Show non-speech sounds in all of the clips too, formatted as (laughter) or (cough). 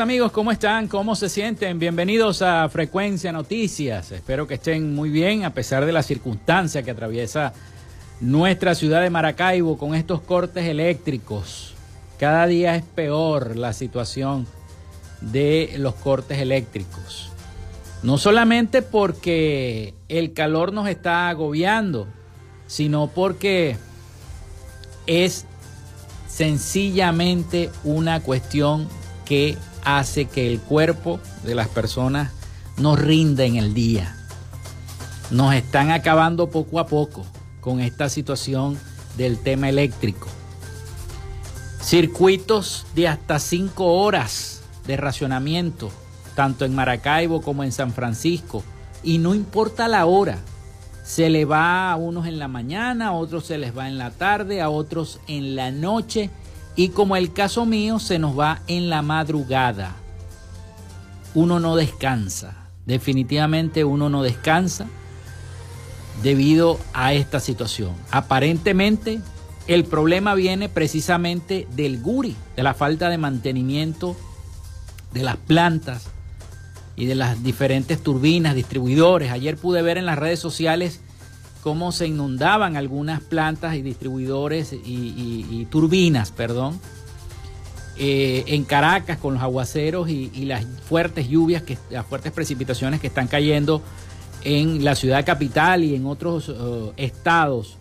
Amigos, ¿cómo están? ¿Cómo se sienten? Bienvenidos a Frecuencia Noticias. Espero que estén muy bien a pesar de la circunstancia que atraviesa nuestra ciudad de Maracaibo con estos cortes eléctricos. Cada día es peor la situación de los cortes eléctricos. No solamente porque el calor nos está agobiando, sino porque es sencillamente una cuestión que hace que el cuerpo de las personas no rinda en el día. Nos están acabando poco a poco con esta situación del tema eléctrico. Circuitos de hasta cinco horas de racionamiento, tanto en Maracaibo como en San Francisco. Y no importa la hora, se le va a unos en la mañana, a otros se les va en la tarde, a otros en la noche y como el caso mío se nos va en la madrugada. Uno no descansa, definitivamente uno no descansa debido a esta situación. Aparentemente el problema viene precisamente del guri, de la falta de mantenimiento de las plantas y de las diferentes turbinas, distribuidores. Ayer pude ver en las redes sociales cómo se inundaban algunas plantas y distribuidores y, turbinas, perdón, eh, en Caracas con los aguaceros y, las fuertes lluvias, que, las fuertes precipitaciones que están cayendo en la ciudad capital y en otros eh, estados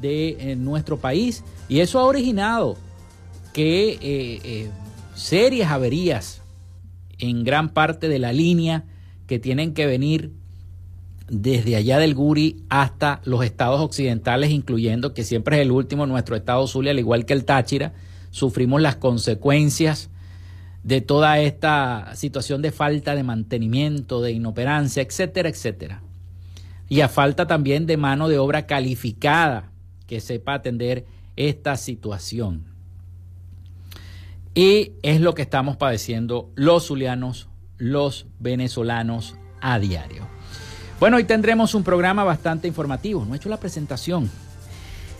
de nuestro país. Y eso ha originado que eh, serias averías en gran parte de la línea que tienen que venir desde allá del Guri hasta los estados occidentales, incluyendo que siempre es el último, nuestro estado Zulia, al igual que el Táchira, sufrimos las consecuencias de toda esta situación de falta de mantenimiento, de inoperancia, etcétera, etcétera. Y a falta también de mano de obra calificada que sepa atender esta situación. Y es lo que estamos padeciendo los zulianos, los venezolanos a diario. Bueno, hoy tendremos un programa bastante informativo. No he hecho la presentación.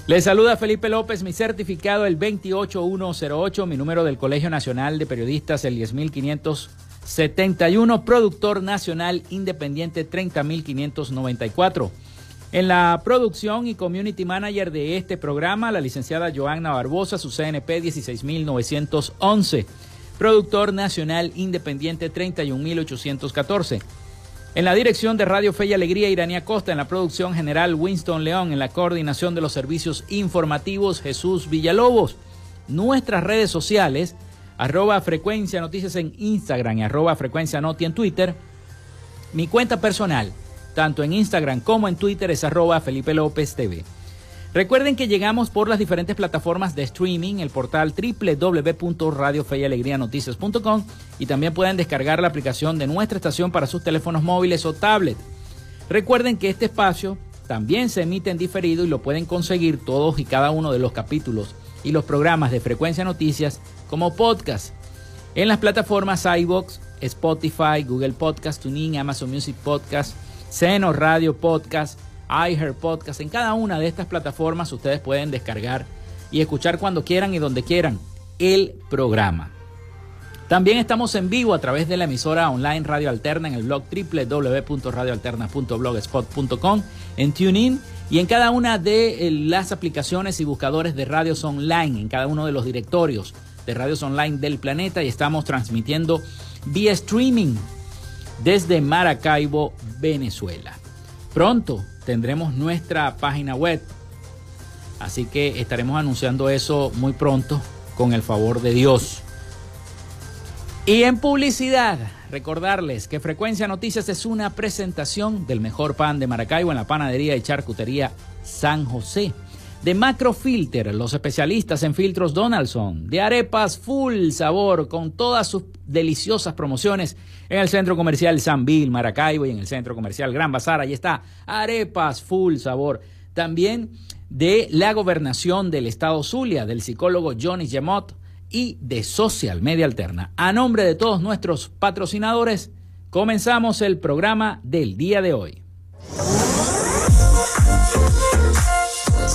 Les saluda Felipe López, mi certificado el 28108, mi número del Colegio Nacional de Periodistas el 10571, productor nacional independiente 30594. En la producción y community manager de este programa, la licenciada Joanna Barbosa, su CNP 16911, productor nacional independiente 31814. En la dirección de Radio Fe y Alegría, Iranía Costa. En la producción general, Winston León. En la coordinación de los servicios informativos, Jesús Villalobos. Nuestras redes sociales, arroba frecuencia noticias en Instagram y arroba frecuencia noti en Twitter. Mi cuenta personal, tanto en Instagram como en Twitter, es arroba Felipe López TV. Recuerden que llegamos por las diferentes plataformas de streaming, el portal www.radiofeyalegrianoticias.com y también pueden descargar la aplicación de nuestra estación para sus teléfonos móviles o tablet. Recuerden que este espacio también se emite en diferido y lo pueden conseguir todos y cada uno de los capítulos y los programas de Frecuencia Noticias como podcast en las plataformas iBox, Spotify, Google Podcast, TuneIn, Amazon Music Podcast, Seno Radio Podcast, iHeart Podcast. En cada una de estas plataformas ustedes pueden descargar y escuchar cuando quieran y donde quieran el programa. También estamos en vivo a través de la emisora online Radio Alterna en el blog www.radioalterna.blogspot.com, en TuneIn y en cada una de eh, las aplicaciones y buscadores de radios online, en cada uno de los directorios de radios online del planeta y estamos transmitiendo vía streaming desde Maracaibo, Venezuela. Pronto tendremos nuestra página web Así que estaremos anunciando eso muy pronto con el favor de Dios. Y en publicidad, recordarles que Frecuencia Noticias es una presentación del mejor pan de Maracaibo en la panadería y charcutería San José. De Macrofilter, los especialistas en filtros Donaldson. De arepas full sabor con todas sus deliciosas promociones en el centro comercial San Bill, Maracaibo y en el centro comercial Gran Bazar. Ahí está, arepas full sabor. También de la gobernación del estado Zulia, del psicólogo Johnny Gemot y de Social Media Alterna. A nombre de todos nuestros patrocinadores, comenzamos el programa del día de hoy.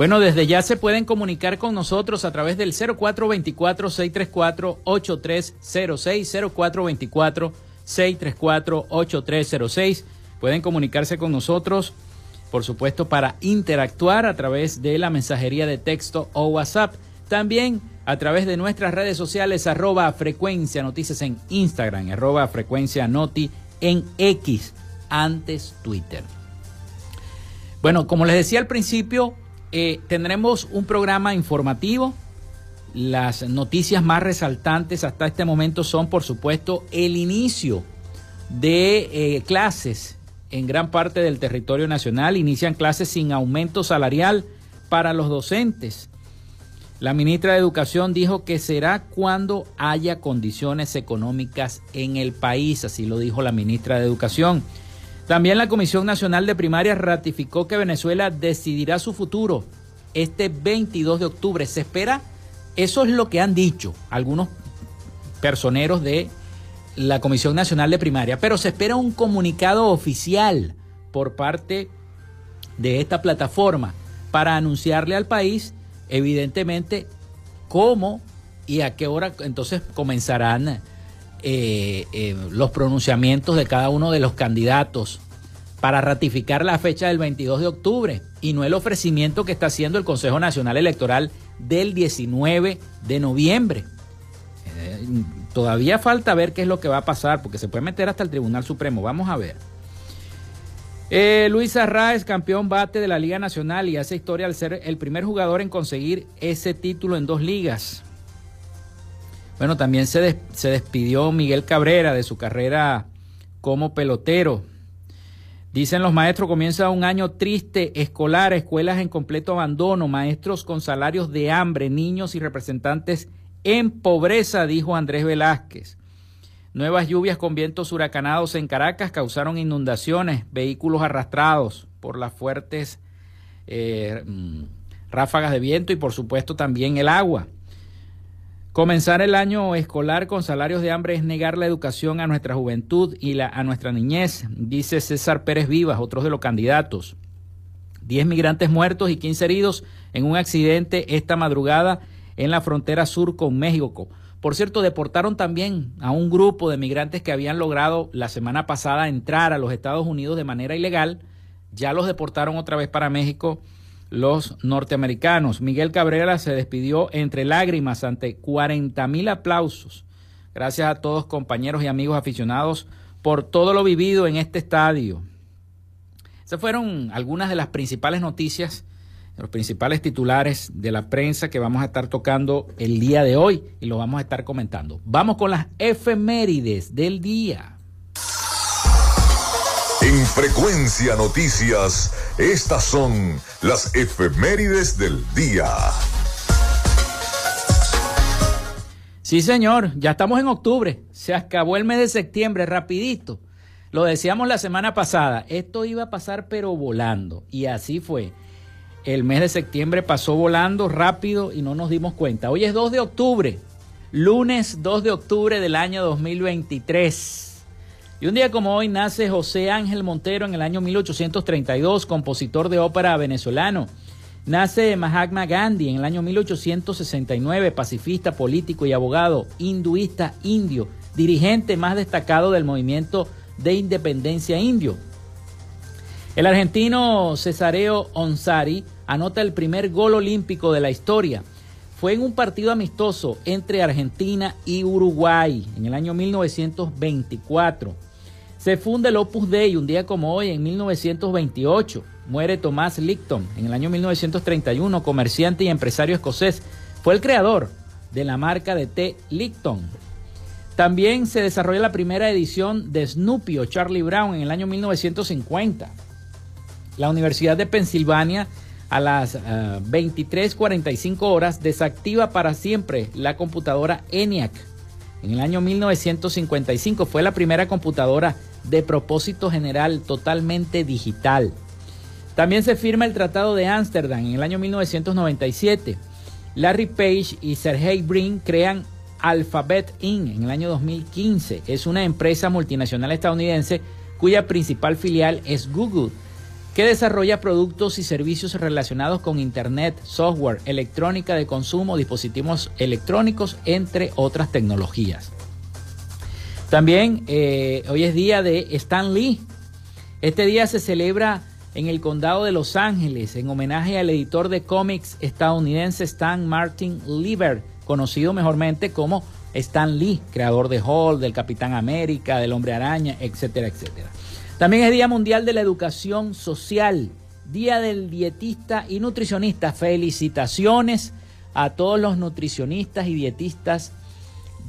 Bueno, desde ya se pueden comunicar con nosotros a través del 0424-634-8306, 0424-634-8306. Pueden comunicarse con nosotros, por supuesto, para interactuar a través de la mensajería de texto o WhatsApp. También a través de nuestras redes sociales, arroba frecuencia noticias en Instagram, arroba frecuencia noti en X, antes Twitter. Bueno, como les decía al principio, eh, tendremos un programa informativo. Las noticias más resaltantes hasta este momento son, por supuesto, el inicio de eh, clases en gran parte del territorio nacional. Inician clases sin aumento salarial para los docentes. La ministra de Educación dijo que será cuando haya condiciones económicas en el país, así lo dijo la ministra de Educación. También la Comisión Nacional de Primaria ratificó que Venezuela decidirá su futuro este 22 de octubre. Se espera, eso es lo que han dicho algunos personeros de la Comisión Nacional de Primaria, pero se espera un comunicado oficial por parte de esta plataforma para anunciarle al país, evidentemente, cómo y a qué hora entonces comenzarán eh, eh, los pronunciamientos de cada uno de los candidatos para ratificar la fecha del 22 de octubre y no el ofrecimiento que está haciendo el Consejo Nacional Electoral del 19 de noviembre. Eh, todavía falta ver qué es lo que va a pasar porque se puede meter hasta el Tribunal Supremo. Vamos a ver. Luis Arraez, campeón bate de la Liga Nacional y hace historia al ser el primer jugador en conseguir ese título en dos ligas. Bueno, también se, se despidió Miguel Cabrera de su carrera como pelotero. Dicen los maestros, comienza un año triste, escolar, escuelas en completo abandono, maestros con salarios de hambre, niños y representantes en pobreza, dijo Andrés Velázquez. Nuevas lluvias con vientos huracanados en Caracas causaron inundaciones, vehículos arrastrados por las fuertes eh, mm, ráfagas de viento y por supuesto también el agua. Comenzar el año escolar con salarios de hambre es negar la educación a nuestra juventud y la, a nuestra niñez, dice César Pérez Vivas, otros de los candidatos. Diez migrantes muertos y quince heridos en un accidente esta madrugada en la frontera sur con México. Por cierto, deportaron también a un grupo de migrantes que habían logrado la semana pasada entrar a los Estados Unidos de manera ilegal. Ya los deportaron otra vez para México los norteamericanos. Miguel Cabrera se despidió entre lágrimas ante 40 mil aplausos. Gracias a todos compañeros y amigos aficionados por todo lo vivido en este estadio. Esas fueron algunas de las principales noticias, los principales titulares de la prensa que vamos a estar tocando el día de hoy y lo vamos a estar comentando. Vamos con las efemérides del día. En Frecuencia Noticias, estas son las efemérides del día. Sí, señor, ya estamos en octubre. Se acabó el mes de septiembre, rapidito. Lo decíamos la semana pasada, esto iba a pasar pero volando. Y así fue. El mes de septiembre pasó volando rápido y no nos dimos cuenta. Hoy es 2 de octubre, lunes 2 de octubre del año 2023. Y un día como hoy nace José Ángel Montero en el año 1832, compositor de ópera venezolano. Nace Mahatma Gandhi en el año 1869, pacifista, político y abogado, hinduista indio, dirigente más destacado del movimiento de independencia indio. El argentino Cesareo Onsari anota el primer gol olímpico de la historia. Fue en un partido amistoso entre Argentina y Uruguay en el año 1924. Se funda el Opus Dei un día como hoy, en 1928. Muere Tomás Licton en el año 1931, comerciante y empresario escocés. Fue el creador de la marca de té Licton. También se desarrolla la primera edición de Snoopy o Charlie Brown en el año 1950. La Universidad de Pensilvania a las 23:45 eh, horas desactiva para siempre la computadora ENIAC. En el año 1955 fue la primera computadora de propósito general totalmente digital. También se firma el Tratado de Ámsterdam en el año 1997. Larry Page y Sergey Brin crean Alphabet Inc. en el año 2015. Es una empresa multinacional estadounidense cuya principal filial es Google que desarrolla productos y servicios relacionados con Internet, software, electrónica de consumo, dispositivos electrónicos, entre otras tecnologías. También eh, hoy es día de Stan Lee. Este día se celebra en el condado de Los Ángeles en homenaje al editor de cómics estadounidense Stan Martin Lieber, conocido mejormente como Stan Lee, creador de Hall, del Capitán América, del Hombre Araña, etcétera, etcétera. También es Día Mundial de la Educación Social, Día del Dietista y Nutricionista. Felicitaciones a todos los nutricionistas y dietistas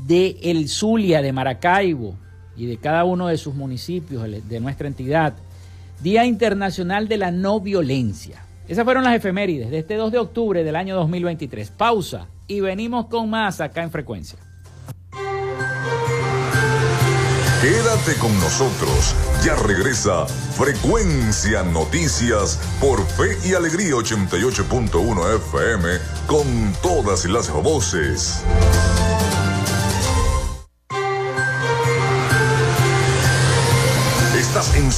de El Zulia, de Maracaibo y de cada uno de sus municipios de nuestra entidad. Día Internacional de la No Violencia. Esas fueron las efemérides de este 2 de octubre del año 2023. Pausa y venimos con más acá en frecuencia. Quédate con nosotros. Ya regresa Frecuencia Noticias por Fe y Alegría 88.1 FM con todas las voces.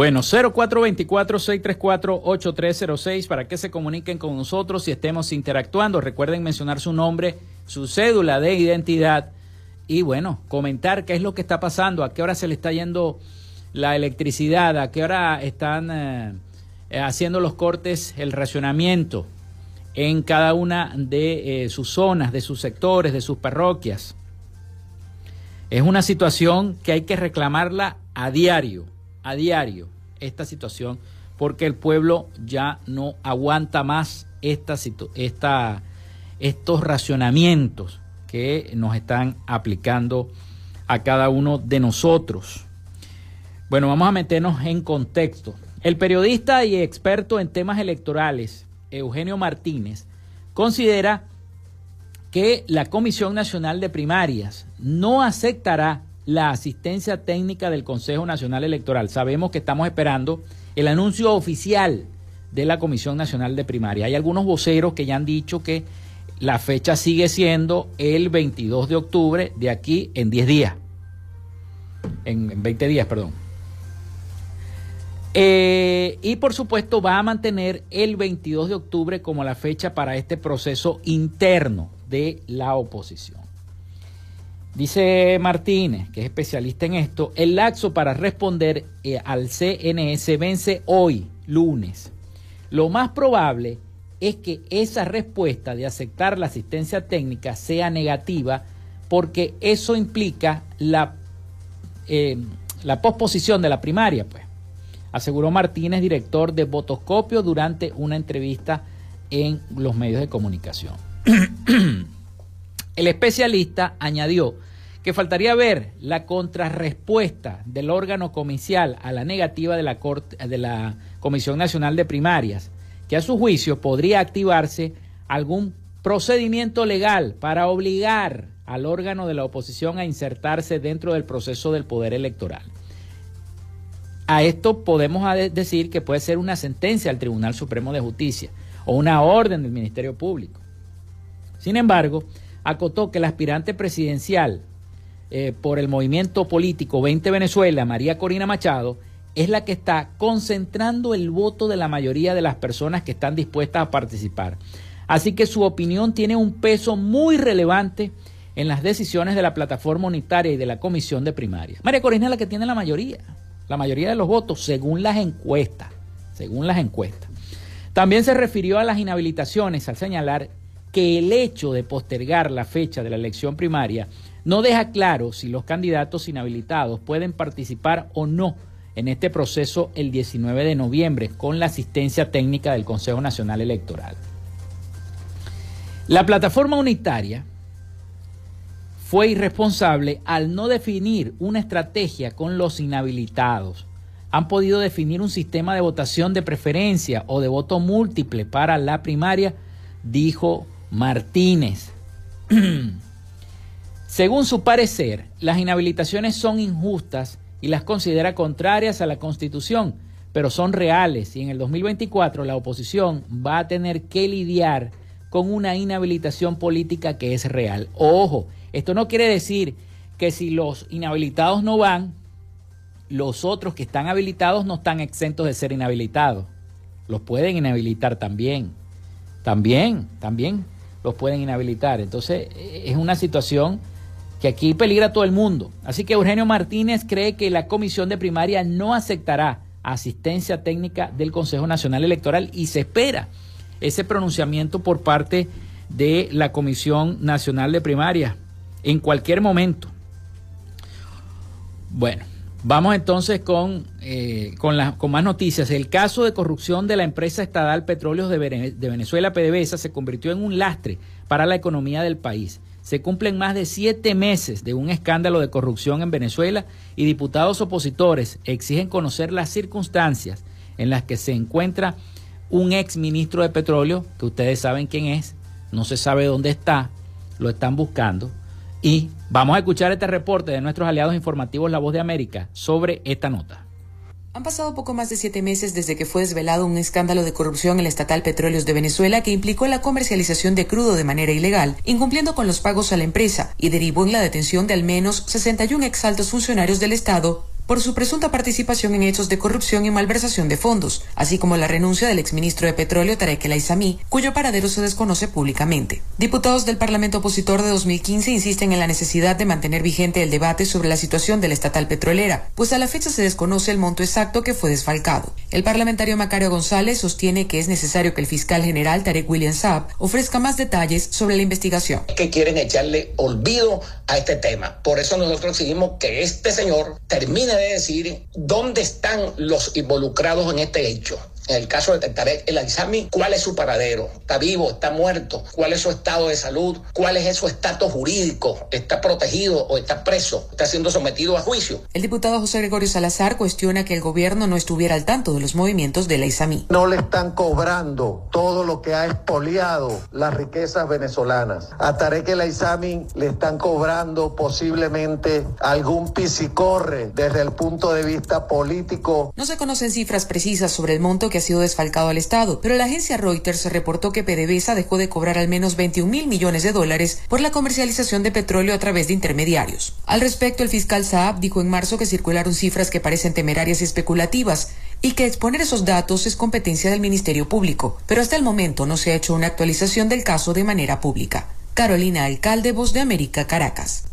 Bueno, 0424-634-8306 para que se comuniquen con nosotros y estemos interactuando. Recuerden mencionar su nombre, su cédula de identidad y bueno, comentar qué es lo que está pasando, a qué hora se le está yendo la electricidad, a qué hora están eh, haciendo los cortes, el racionamiento en cada una de eh, sus zonas, de sus sectores, de sus parroquias. Es una situación que hay que reclamarla a diario a diario esta situación porque el pueblo ya no aguanta más esta, esta, estos racionamientos que nos están aplicando a cada uno de nosotros. Bueno, vamos a meternos en contexto. El periodista y experto en temas electorales, Eugenio Martínez, considera que la Comisión Nacional de Primarias no aceptará la asistencia técnica del Consejo Nacional Electoral. Sabemos que estamos esperando el anuncio oficial de la Comisión Nacional de Primaria. Hay algunos voceros que ya han dicho que la fecha sigue siendo el 22 de octubre de aquí en 10 días. En, 20 días, perdón. Eh, y por supuesto va a mantener el 22 de octubre como la fecha para este proceso interno de la oposición. Dice Martínez, que es especialista en esto, el laxo para responder eh, al CNS vence hoy, lunes. Lo más probable es que esa respuesta de aceptar la asistencia técnica sea negativa porque eso implica la, eh, la posposición de la primaria, pues, aseguró Martínez, director de Votoscopio, durante una entrevista en los medios de comunicación. (clears throat) El especialista añadió que faltaría ver la contrarrespuesta del órgano comicial a la negativa de la, de la Comisión Nacional de Primarias, que a su juicio podría activarse algún procedimiento legal para obligar al órgano de la oposición a insertarse dentro del proceso del poder electoral. A esto podemos decir que puede ser una sentencia al Tribunal Supremo de Justicia o una orden del Ministerio Público. Sin embargo, acotó que el aspirante presidencial eh, por el movimiento político 20 Venezuela, María Corina Machado, es la que está concentrando el voto de la mayoría de las personas que están dispuestas a participar. Así que su opinión tiene un peso muy relevante en las decisiones de la plataforma unitaria y de la comisión de primaria. María Corina es la que tiene la mayoría, la mayoría de los votos, según las encuestas, según las encuestas. También se refirió a las inhabilitaciones al señalar que el hecho de postergar la fecha de la elección primaria no deja claro si los candidatos inhabilitados pueden participar o no en este proceso el 19 de noviembre con la asistencia técnica del Consejo Nacional Electoral. La plataforma unitaria fue irresponsable al no definir una estrategia con los inhabilitados. Han podido definir un sistema de votación de preferencia o de voto múltiple para la primaria, dijo Martínez. (clears throat) Según su parecer, las inhabilitaciones son injustas y las considera contrarias a la Constitución, pero son reales y en el 2024 la oposición va a tener que lidiar con una inhabilitación política que es real. Ojo, esto no quiere decir que si los inhabilitados no van, los otros que están habilitados no están exentos de ser inhabilitados. Los pueden inhabilitar también. También, también los pueden inhabilitar. Entonces, es una situación que aquí peligra todo el mundo. Así que Eugenio Martínez cree que la comisión de primaria no aceptará asistencia técnica del Consejo Nacional Electoral y se espera ese pronunciamiento por parte de la Comisión Nacional de Primaria en cualquier momento. Bueno, vamos entonces con, eh, con, con, más noticias. El caso de corrupción de la empresa estatal Petróleos de, de Venezuela, PDVSA, se convirtió en un lastre para la economía del país. Se cumplen más de siete meses de un escándalo de corrupción en Venezuela y diputados opositores exigen conocer las circunstancias en las que se encuentra un ex ministro de petróleo, que ustedes saben quién es, no se sabe dónde está, lo están buscando. Y vamos a escuchar este reporte de nuestros aliados informativos La Voz de América sobre esta nota. Han pasado poco más de siete meses desde que fue desvelado un escándalo de corrupción en el estatal Petróleos de Venezuela que implicó la comercialización de crudo de manera ilegal, incumpliendo con los pagos a la empresa, y derivó en la detención de al menos 61 exaltos funcionarios del Estado por su presunta participación en hechos de corrupción y malversación de fondos, así como la renuncia del exministro de Petróleo Tarek El Aizami, cuyo paradero se desconoce públicamente. Diputados del Parlamento opositor de 2015 insisten en la necesidad de mantener vigente el debate sobre la situación de la estatal petrolera, pues a la fecha se desconoce el monto exacto que fue desfalcado. El parlamentario Macario González sostiene que es necesario que el fiscal general Tarek William Saab ofrezca más detalles sobre la investigación. Que quieren echarle olvido a este tema. Por eso nosotros exigimos que este señor termine decir dónde están los involucrados en este hecho. En el caso de Tarek El Aizami, ¿cuál es su paradero? ¿Está vivo? ¿Está muerto? ¿Cuál es su estado de salud? ¿Cuál es su estatus jurídico? ¿Está protegido o está preso? ¿Está siendo sometido a juicio? El diputado José Gregorio Salazar cuestiona que el gobierno no estuviera al tanto de los movimientos de Aizami. No le están cobrando todo lo que ha expoliado las riquezas venezolanas. A Tarek El Aizami le están cobrando posiblemente algún pisicorre desde el punto de vista político. No se conocen cifras precisas sobre el monto que ha sido desfalcado al Estado, pero la agencia Reuters reportó que PDVSA dejó de cobrar al menos 21 mil millones de dólares por la comercialización de petróleo a través de intermediarios. Al respecto, el fiscal Saab dijo en marzo que circularon cifras que parecen temerarias y especulativas y que exponer esos datos es competencia del Ministerio Público, pero hasta el momento no se ha hecho una actualización del caso de manera pública. Carolina Alcalde, Voz de América, Caracas.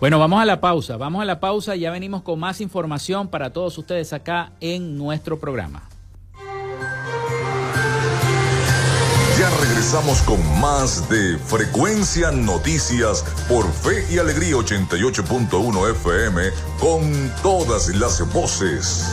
Bueno, vamos a la pausa, vamos a la pausa, ya venimos con más información para todos ustedes acá en nuestro programa. Ya regresamos con más de Frecuencia Noticias por Fe y Alegría 88.1 FM con todas las voces.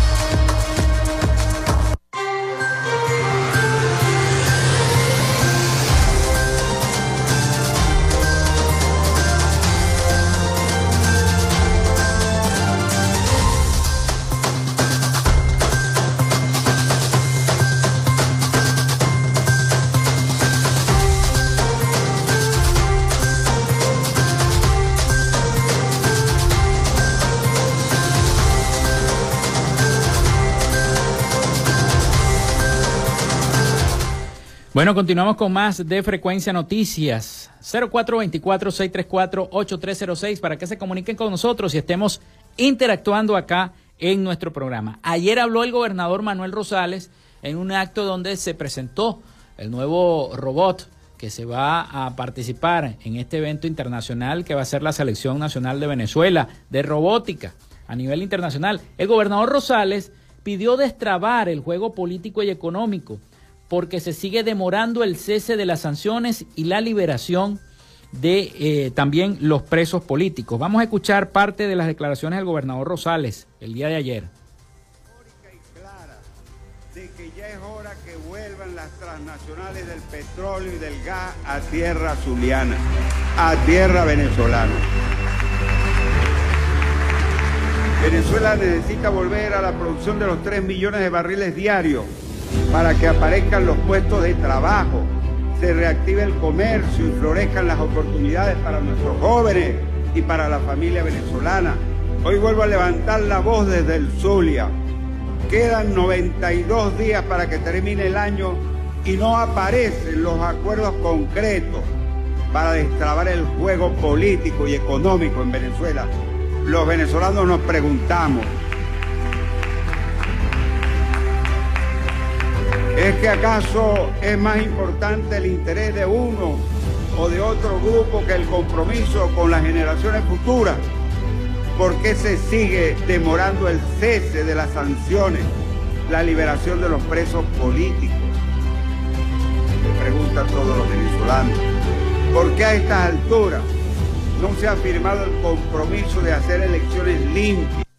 Bueno, continuamos con más de Frecuencia Noticias. 0424-634-8306 para que se comuniquen con nosotros y estemos interactuando acá en nuestro programa. Ayer habló el gobernador Manuel Rosales en un acto donde se presentó el nuevo robot que se va a participar en este evento internacional que va a ser la Selección Nacional de Venezuela de Robótica a nivel internacional. El gobernador Rosales pidió destrabar el juego político y económico porque se sigue demorando el cese de las sanciones y la liberación de eh, también los presos políticos. Vamos a escuchar parte de las declaraciones del gobernador Rosales el día de ayer. de que ya es hora que vuelvan las transnacionales del petróleo y del gas a tierra zuliana, a tierra venezolana. Venezuela necesita volver a la producción de los 3 millones de barriles diarios para que aparezcan los puestos de trabajo, se reactive el comercio y florezcan las oportunidades para nuestros jóvenes y para la familia venezolana. Hoy vuelvo a levantar la voz desde el Zulia. Quedan 92 días para que termine el año y no aparecen los acuerdos concretos para destrabar el juego político y económico en Venezuela. Los venezolanos nos preguntamos, ¿Es que acaso es más importante el interés de uno o de otro grupo que el compromiso con las generaciones futuras? ¿Por qué se sigue demorando el cese de las sanciones, la liberación de los presos políticos? Se preguntan todos los venezolanos. ¿Por qué a estas alturas no se ha firmado el compromiso de hacer elecciones limpias?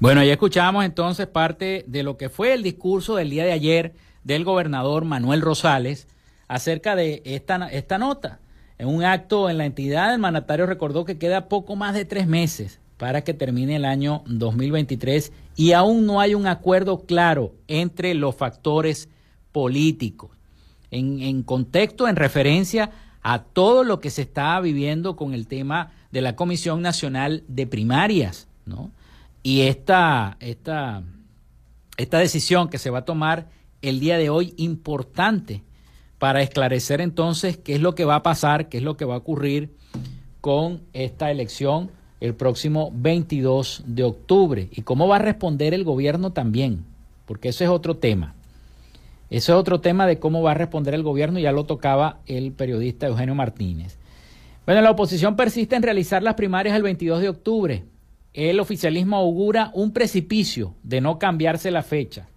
Bueno, ya escuchamos entonces parte de lo que fue el discurso del día de ayer del gobernador Manuel Rosales acerca de esta, esta nota. En un acto en la entidad, el mandatario recordó que queda poco más de tres meses para que termine el año 2023 y aún no hay un acuerdo claro entre los factores políticos. En, en contexto, en referencia a todo lo que se está viviendo con el tema de la Comisión Nacional de Primarias, ¿no? Y esta, esta, esta decisión que se va a tomar el día de hoy importante para esclarecer entonces qué es lo que va a pasar, qué es lo que va a ocurrir con esta elección el próximo 22 de octubre y cómo va a responder el gobierno también, porque eso es otro tema. Eso es otro tema de cómo va a responder el gobierno, ya lo tocaba el periodista Eugenio Martínez. Bueno, la oposición persiste en realizar las primarias el 22 de octubre el oficialismo augura un precipicio de no cambiarse la fecha.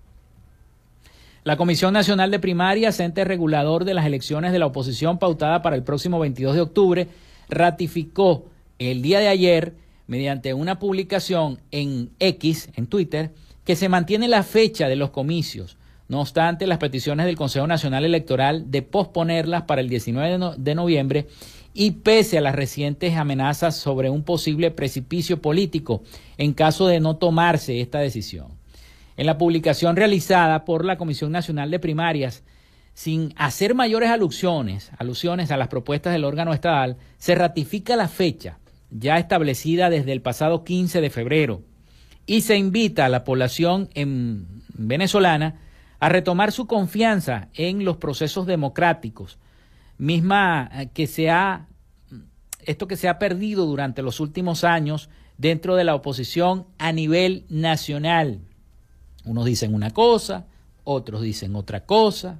La Comisión Nacional de Primarias, ente regulador de las elecciones de la oposición pautada para el próximo 22 de octubre, ratificó el día de ayer, mediante una publicación en X, en Twitter, que se mantiene la fecha de los comicios. No obstante, las peticiones del Consejo Nacional Electoral de posponerlas para el 19 de noviembre y pese a las recientes amenazas sobre un posible precipicio político en caso de no tomarse esta decisión. En la publicación realizada por la Comisión Nacional de Primarias, sin hacer mayores alusiones, alusiones a las propuestas del órgano estatal, se ratifica la fecha ya establecida desde el pasado 15 de febrero y se invita a la población en venezolana a retomar su confianza en los procesos democráticos misma eh, que se ha, esto que se ha perdido durante los últimos años dentro de la oposición a nivel nacional. Unos dicen una cosa, otros dicen otra cosa.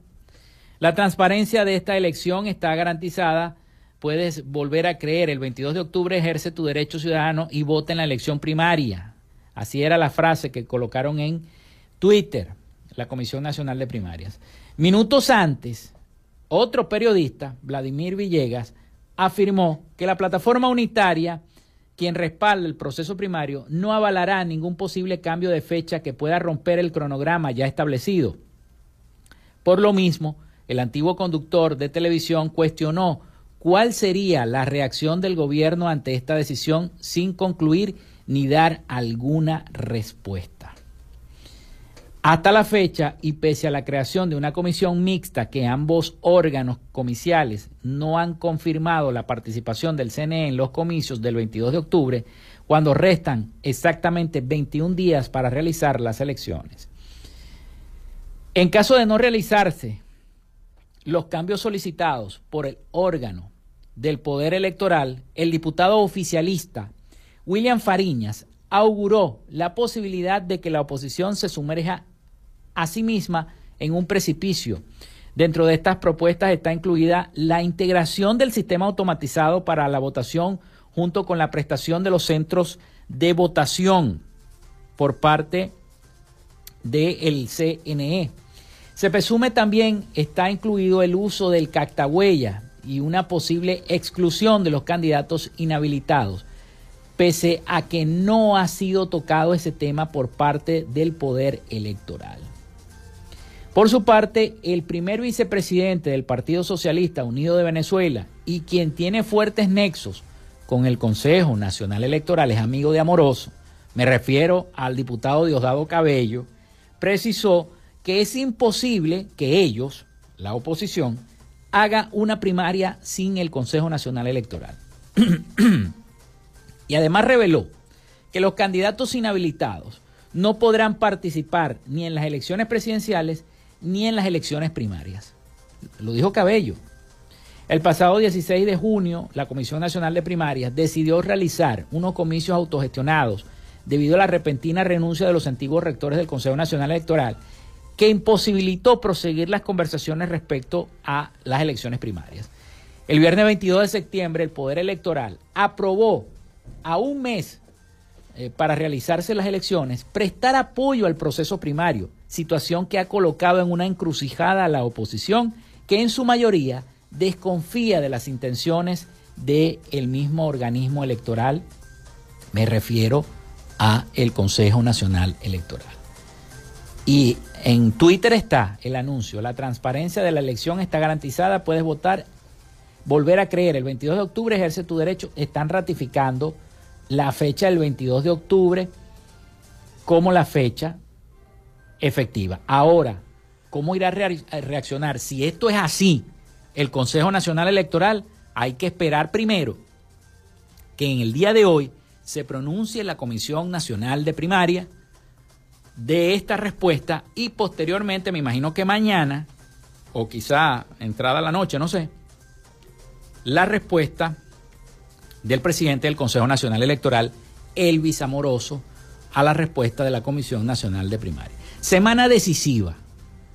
La transparencia de esta elección está garantizada. Puedes volver a creer, el 22 de octubre ejerce tu derecho ciudadano y vota en la elección primaria. Así era la frase que colocaron en Twitter, la Comisión Nacional de Primarias. Minutos antes, otro periodista, Vladimir Villegas, afirmó que la plataforma unitaria, quien respalda el proceso primario, no avalará ningún posible cambio de fecha que pueda romper el cronograma ya establecido. Por lo mismo, el antiguo conductor de televisión cuestionó cuál sería la reacción del gobierno ante esta decisión sin concluir ni dar alguna respuesta. Hasta la fecha, y pese a la creación de una comisión mixta que ambos órganos comiciales no han confirmado la participación del CNE en los comicios del 22 de octubre, cuando restan exactamente 21 días para realizar las elecciones. En caso de no realizarse los cambios solicitados por el órgano del Poder Electoral, el diputado oficialista William Fariñas auguró la posibilidad de que la oposición se sumerja a misma en un precipicio. Dentro de estas propuestas está incluida la integración del sistema automatizado para la votación junto con la prestación de los centros de votación por parte del CNE. Se presume también está incluido el uso del cactahuella y una posible exclusión de los candidatos inhabilitados, pese a que no ha sido tocado ese tema por parte del Poder Electoral. Por su parte, el primer vicepresidente del Partido Socialista Unido de Venezuela y quien tiene fuertes nexos con el Consejo Nacional Electoral es amigo de Amoroso, me refiero al diputado Diosdado Cabello, precisó que es imposible que ellos, la oposición, haga una primaria sin el Consejo Nacional Electoral. (clears throat) y además reveló que los candidatos inhabilitados no podrán participar ni en las elecciones presidenciales ni en las elecciones primarias. Lo dijo Cabello. El pasado 16 de junio, la Comisión Nacional de Primarias decidió realizar unos comicios autogestionados debido a la repentina renuncia de los antiguos rectores del Consejo Nacional Electoral que imposibilitó proseguir las conversaciones respecto a las elecciones primarias. El viernes 22 de septiembre el Poder Electoral aprobó a un mes eh, para realizarse las elecciones prestar apoyo al proceso primario, situación que ha colocado en una encrucijada a la oposición que en su mayoría desconfía de las intenciones del el mismo organismo electoral, me refiero a el Consejo Nacional Electoral. Y en Twitter está el anuncio, la transparencia de la elección está garantizada, puedes votar, volver a creer, el 22 de octubre ejerce tu derecho, están ratificando la fecha del 22 de octubre como la fecha efectiva. Ahora, ¿cómo irá a reaccionar? Si esto es así, el Consejo Nacional Electoral, hay que esperar primero que en el día de hoy se pronuncie la Comisión Nacional de Primaria de esta respuesta y posteriormente, me imagino que mañana, o quizá entrada la noche, no sé, la respuesta del presidente del Consejo Nacional Electoral, Elvis Amoroso, a la respuesta de la Comisión Nacional de Primaria. Semana decisiva.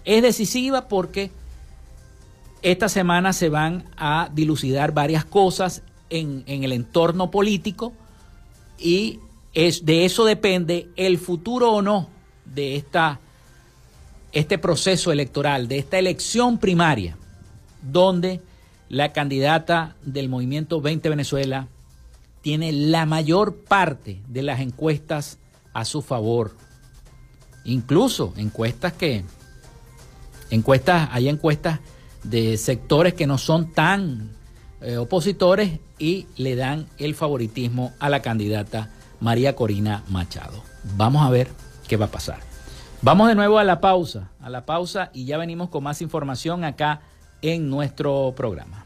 Es decisiva porque esta semana se van a dilucidar varias cosas en, en el entorno político y es, de eso depende el futuro o no de esta, este proceso electoral, de esta elección primaria, donde la candidata del movimiento 20 Venezuela tiene la mayor parte de las encuestas a su favor. Incluso encuestas que, encuestas, hay encuestas de sectores que no son tan eh, opositores y le dan el favoritismo a la candidata María Corina Machado. Vamos a ver qué va a pasar. Vamos de nuevo a la pausa, a la pausa y ya venimos con más información acá en nuestro programa.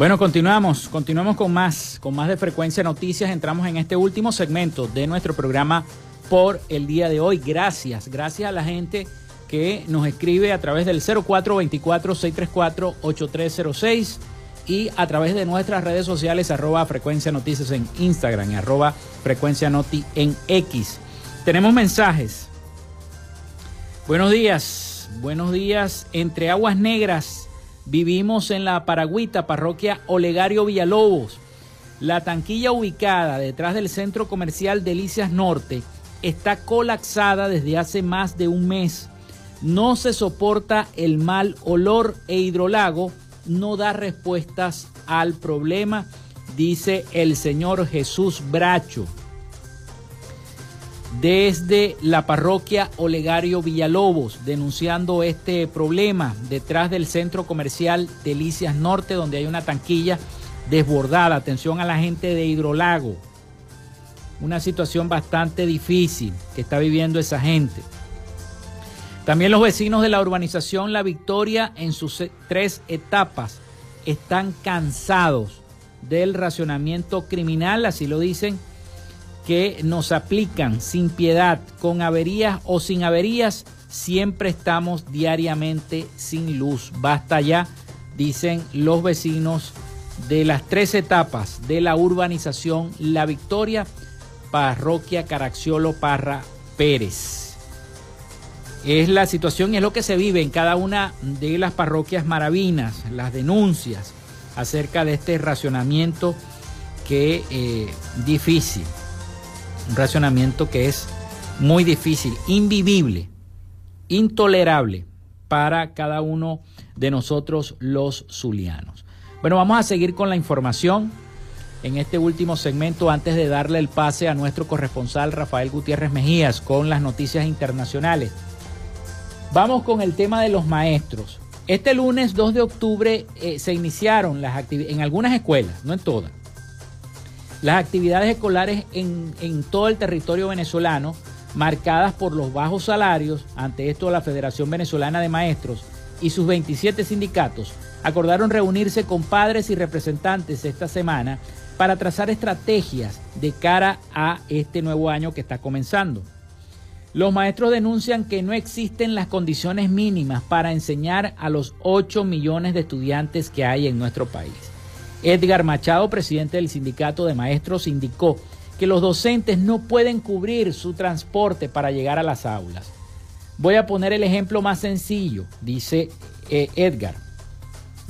Bueno, continuamos, continuamos con más, con más de frecuencia noticias. Entramos en este último segmento de nuestro programa por el día de hoy. Gracias, gracias a la gente que nos escribe a través del 0424-634-8306 y a través de nuestras redes sociales arroba frecuencia noticias en Instagram y arroba frecuencia noti en X. Tenemos mensajes. Buenos días, buenos días. Entre aguas negras Vivimos en la Paragüita, parroquia Olegario Villalobos. La tanquilla ubicada detrás del centro comercial Delicias Norte está colapsada desde hace más de un mes. No se soporta el mal olor e hidrolago no da respuestas al problema, dice el señor Jesús Bracho desde la parroquia Olegario Villalobos, denunciando este problema detrás del centro comercial Delicias Norte, donde hay una tanquilla desbordada. Atención a la gente de Hidrolago. Una situación bastante difícil que está viviendo esa gente. También los vecinos de la urbanización La Victoria en sus tres etapas están cansados del racionamiento criminal, así lo dicen que nos aplican sin piedad, con averías o sin averías, siempre estamos diariamente sin luz. Basta ya, dicen los vecinos de las tres etapas de la urbanización La Victoria, parroquia Caracciolo Parra Pérez. Es la situación es lo que se vive en cada una de las parroquias maravinas, las denuncias acerca de este racionamiento que eh, difícil un racionamiento que es muy difícil, invivible, intolerable para cada uno de nosotros los zulianos. Bueno, vamos a seguir con la información en este último segmento antes de darle el pase a nuestro corresponsal Rafael Gutiérrez Mejías con las noticias internacionales. Vamos con el tema de los maestros. Este lunes 2 de octubre eh, se iniciaron las actividades en algunas escuelas, no en todas, las actividades escolares en, todo el territorio venezolano, marcadas por los bajos salarios, ante esto la Federación Venezolana de Maestros y sus 27 sindicatos acordaron reunirse con padres y representantes esta semana para trazar estrategias de cara a este nuevo año que está comenzando. Los maestros denuncian que no existen las condiciones mínimas para enseñar a los 8 millones de estudiantes que hay en nuestro país. Edgar Machado, presidente del sindicato de maestros, indicó que los docentes no pueden cubrir su transporte para llegar a las aulas. Voy a poner el ejemplo más sencillo, dice eh, Edgar.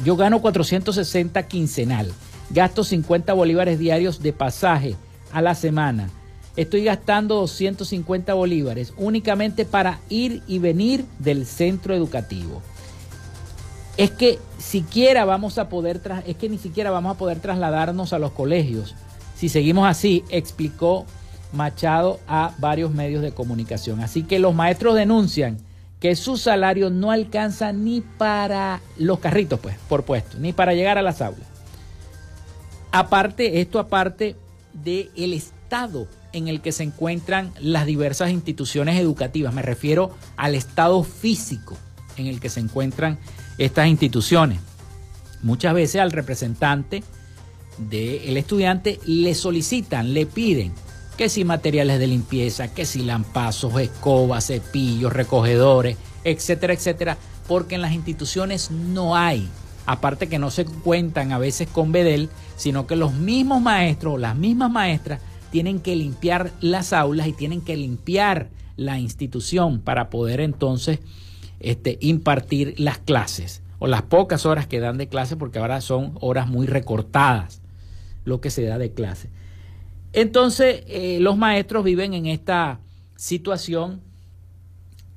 Yo gano 460 quincenal, gasto 50 bolívares diarios de pasaje a la semana. Estoy gastando 250 bolívares únicamente para ir y venir del centro educativo es que siquiera vamos a poder es que ni siquiera vamos a poder trasladarnos a los colegios. Si seguimos así, explicó Machado a varios medios de comunicación. Así que los maestros denuncian que su salario no alcanza ni para los carritos, pues, por puesto, ni para llegar a las aulas. Aparte, esto aparte del el estado en el que se encuentran las diversas instituciones educativas, me refiero al estado físico en el que se encuentran estas instituciones. Muchas veces al representante del estudiante le solicitan, le piden que si materiales de limpieza, que si lampazos, escobas, cepillos, recogedores, etcétera, etcétera, porque en las instituciones no hay. Aparte que no se cuentan a veces con Bedel, sino que los mismos maestros, las mismas maestras, tienen que limpiar las aulas y tienen que limpiar la institución para poder entonces este, impartir las clases o las pocas horas que dan de clase, porque ahora son horas muy recortadas lo que se da de clase. Entonces, eh, los maestros viven en esta situación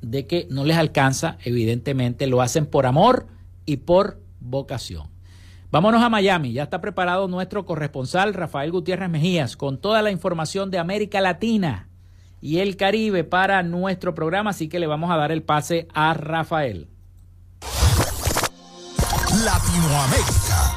de que no les alcanza, evidentemente lo hacen por amor y por vocación. Vámonos a Miami, ya está preparado nuestro corresponsal Rafael Gutiérrez Mejías con toda la información de América Latina y el Caribe para nuestro programa, así que le vamos a dar el pase a Rafael. Latinoamérica.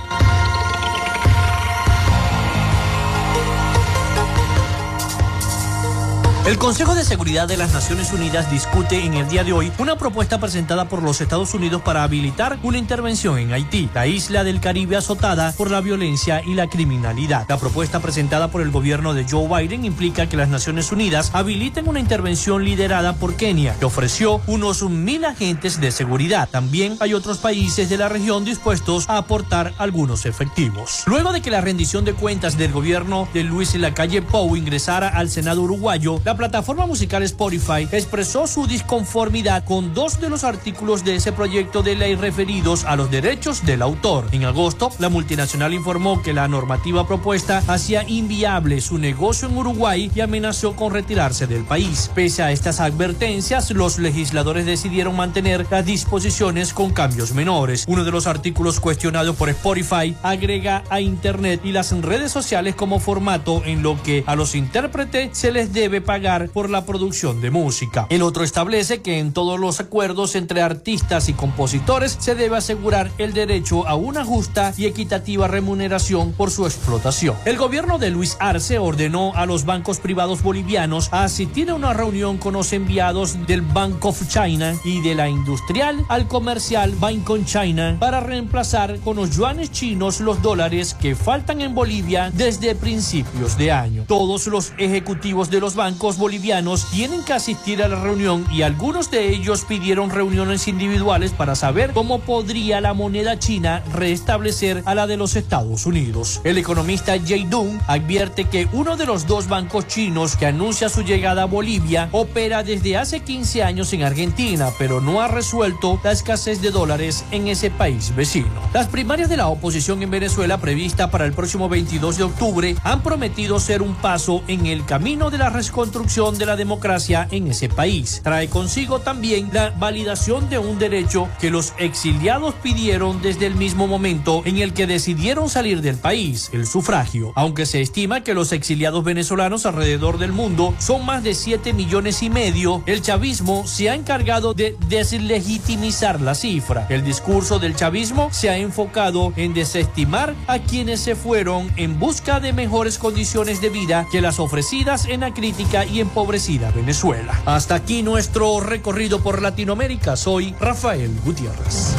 El Consejo de Seguridad de las Naciones Unidas discute en el día de hoy una propuesta presentada por los Estados Unidos para habilitar una intervención en Haití, la isla del Caribe azotada por la violencia y la criminalidad. La propuesta presentada por el gobierno de Joe Biden implica que las Naciones Unidas habiliten una intervención liderada por Kenia, que ofreció unos mil agentes de seguridad. También hay otros países de la región dispuestos a aportar algunos efectivos. Luego de que la rendición de cuentas del gobierno de Luis Lacalle Pou ingresara al Senado uruguayo, la plataforma musical Spotify expresó su disconformidad con dos de los artículos de ese proyecto de ley referidos a los derechos del autor. En agosto, la multinacional informó que la normativa propuesta hacía inviable su negocio en Uruguay y amenazó con retirarse del país. Pese a estas advertencias, los legisladores decidieron mantener las disposiciones con cambios menores. Uno de los artículos cuestionados por Spotify agrega a Internet y las redes sociales como formato en lo que a los intérpretes se les debe pagar por la producción de música. El otro establece que en todos los acuerdos entre artistas y compositores se debe asegurar el derecho a una justa y equitativa remuneración por su explotación. El gobierno de Luis Arce ordenó a los bancos privados bolivianos a asistir a una reunión con los enviados del Bank of China y de la industrial al comercial Bank of China para reemplazar con los yuanes chinos los dólares que faltan en Bolivia desde principios de año. Todos los ejecutivos de los bancos bolivianos tienen que asistir a la reunión y algunos de ellos pidieron reuniones individuales para saber cómo podría la moneda china restablecer a la de los Estados Unidos. El economista Jay Dung advierte que uno de los dos bancos chinos que anuncia su llegada a Bolivia opera desde hace 15 años en Argentina, pero no ha resuelto la escasez de dólares en ese país vecino. Las primarias de la oposición en Venezuela prevista para el próximo 22 de octubre han prometido ser un paso en el camino de la reconstrucción de la democracia en ese país. Trae consigo también la validación de un derecho que los exiliados pidieron desde el mismo momento en el que decidieron salir del país, el sufragio. Aunque se estima que los exiliados venezolanos alrededor del mundo son más de 7 millones y medio, el chavismo se ha encargado de deslegitimizar la cifra. El discurso del chavismo se ha enfocado en desestimar a quienes se fueron en busca de mejores condiciones de vida que las ofrecidas en la crítica y empobrecida Venezuela. Hasta aquí nuestro recorrido por Latinoamérica. Soy Rafael Gutiérrez.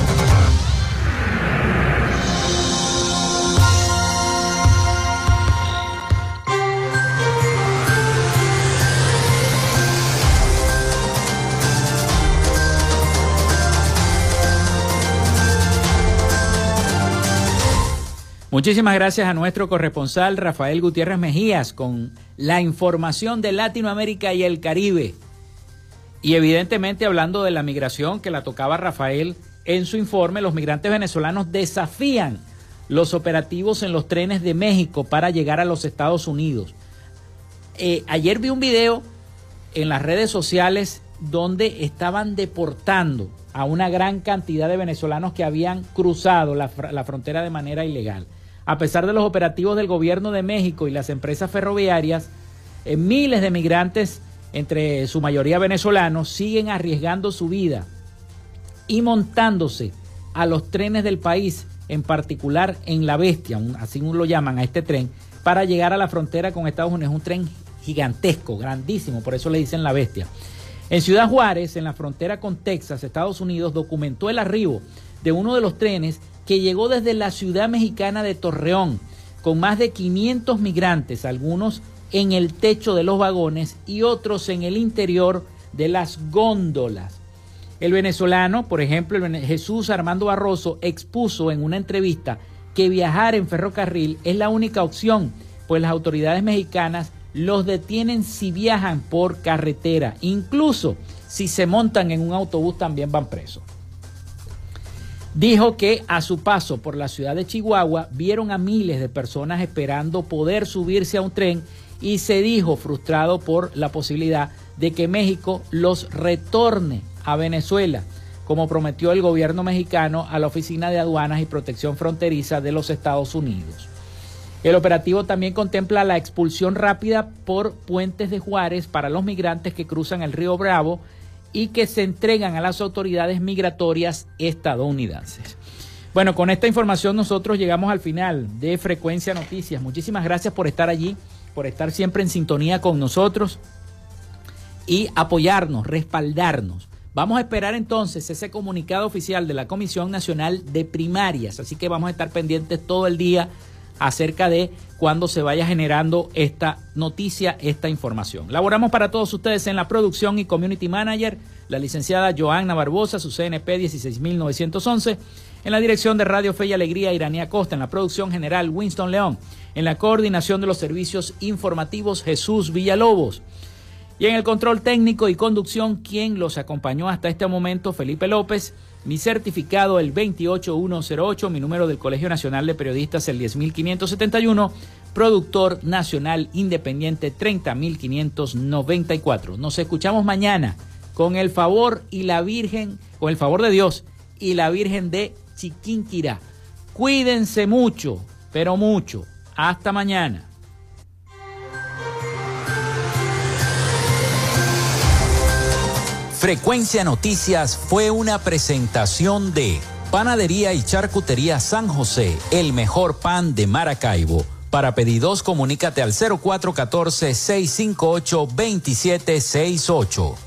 Muchísimas gracias a nuestro corresponsal Rafael Gutiérrez Mejías con la información de Latinoamérica y el Caribe. Y evidentemente hablando de la migración que la tocaba Rafael en su informe, los migrantes venezolanos desafían los operativos en los trenes de México para llegar a los Estados Unidos. Eh, ayer vi un video en las redes sociales donde estaban deportando a una gran cantidad de venezolanos que habían cruzado la, la frontera de manera ilegal. A pesar de los operativos del gobierno de México y las empresas ferroviarias, eh, miles de migrantes, entre su mayoría venezolanos, siguen arriesgando su vida y montándose a los trenes del país, en particular en La Bestia, así lo llaman a este tren, para llegar a la frontera con Estados Unidos. Un tren gigantesco, grandísimo, por eso le dicen La Bestia. En Ciudad Juárez, en la frontera con Texas, Estados Unidos, documentó el arribo de uno de los trenes que llegó desde la ciudad mexicana de Torreón, con más de 500 migrantes, algunos en el techo de los vagones y otros en el interior de las góndolas. El venezolano, por ejemplo, Jesús Armando Barroso, expuso en una entrevista que viajar en ferrocarril es la única opción, pues las autoridades mexicanas los detienen si viajan por carretera, incluso si se montan en un autobús también van presos dijo que a su paso por la ciudad de Chihuahua vieron a miles de personas esperando poder subirse a un tren y se dijo frustrado por la posibilidad de que México los retorne a Venezuela, como prometió el gobierno mexicano a la Oficina de Aduanas y Protección Fronteriza de los Estados Unidos. El operativo también contempla la expulsión rápida por puentes de Juárez para los migrantes que cruzan el río Bravo y que se entregan a las autoridades migratorias estadounidenses. Bueno, con esta información nosotros llegamos al final de Frecuencia Noticias. Muchísimas gracias por estar allí, por estar siempre en sintonía con nosotros. y apoyarnos, respaldarnos. Vamos a esperar entonces ese comunicado oficial de la Comisión Nacional de Primarias, así que vamos a estar pendientes todo el día acerca de cuando se vaya generando esta noticia, esta información. Laboramos para todos ustedes en la producción y community manager, la licenciada Joanna Barbosa, su CNP 16911, en la dirección de Radio Fe y Alegría, Iranía Costa, en la producción general Winston León, en la coordinación de los servicios informativos Jesús Villalobos. Y en el control técnico y conducción, quien los acompañó hasta este momento, Felipe López, mi certificado el 28108, mi número del Colegio Nacional de Periodistas el 10571, productor nacional independiente 30594. Nos escuchamos mañana con el favor y la Virgen, con el favor de Dios y la Virgen de Chiquinquirá. Cuídense mucho, pero mucho. Hasta mañana. Frecuencia Noticias fue una presentación de Panadería y Charcutería San José, el mejor pan de Maracaibo. Para pedidos, comunícate al 0414-658-2768.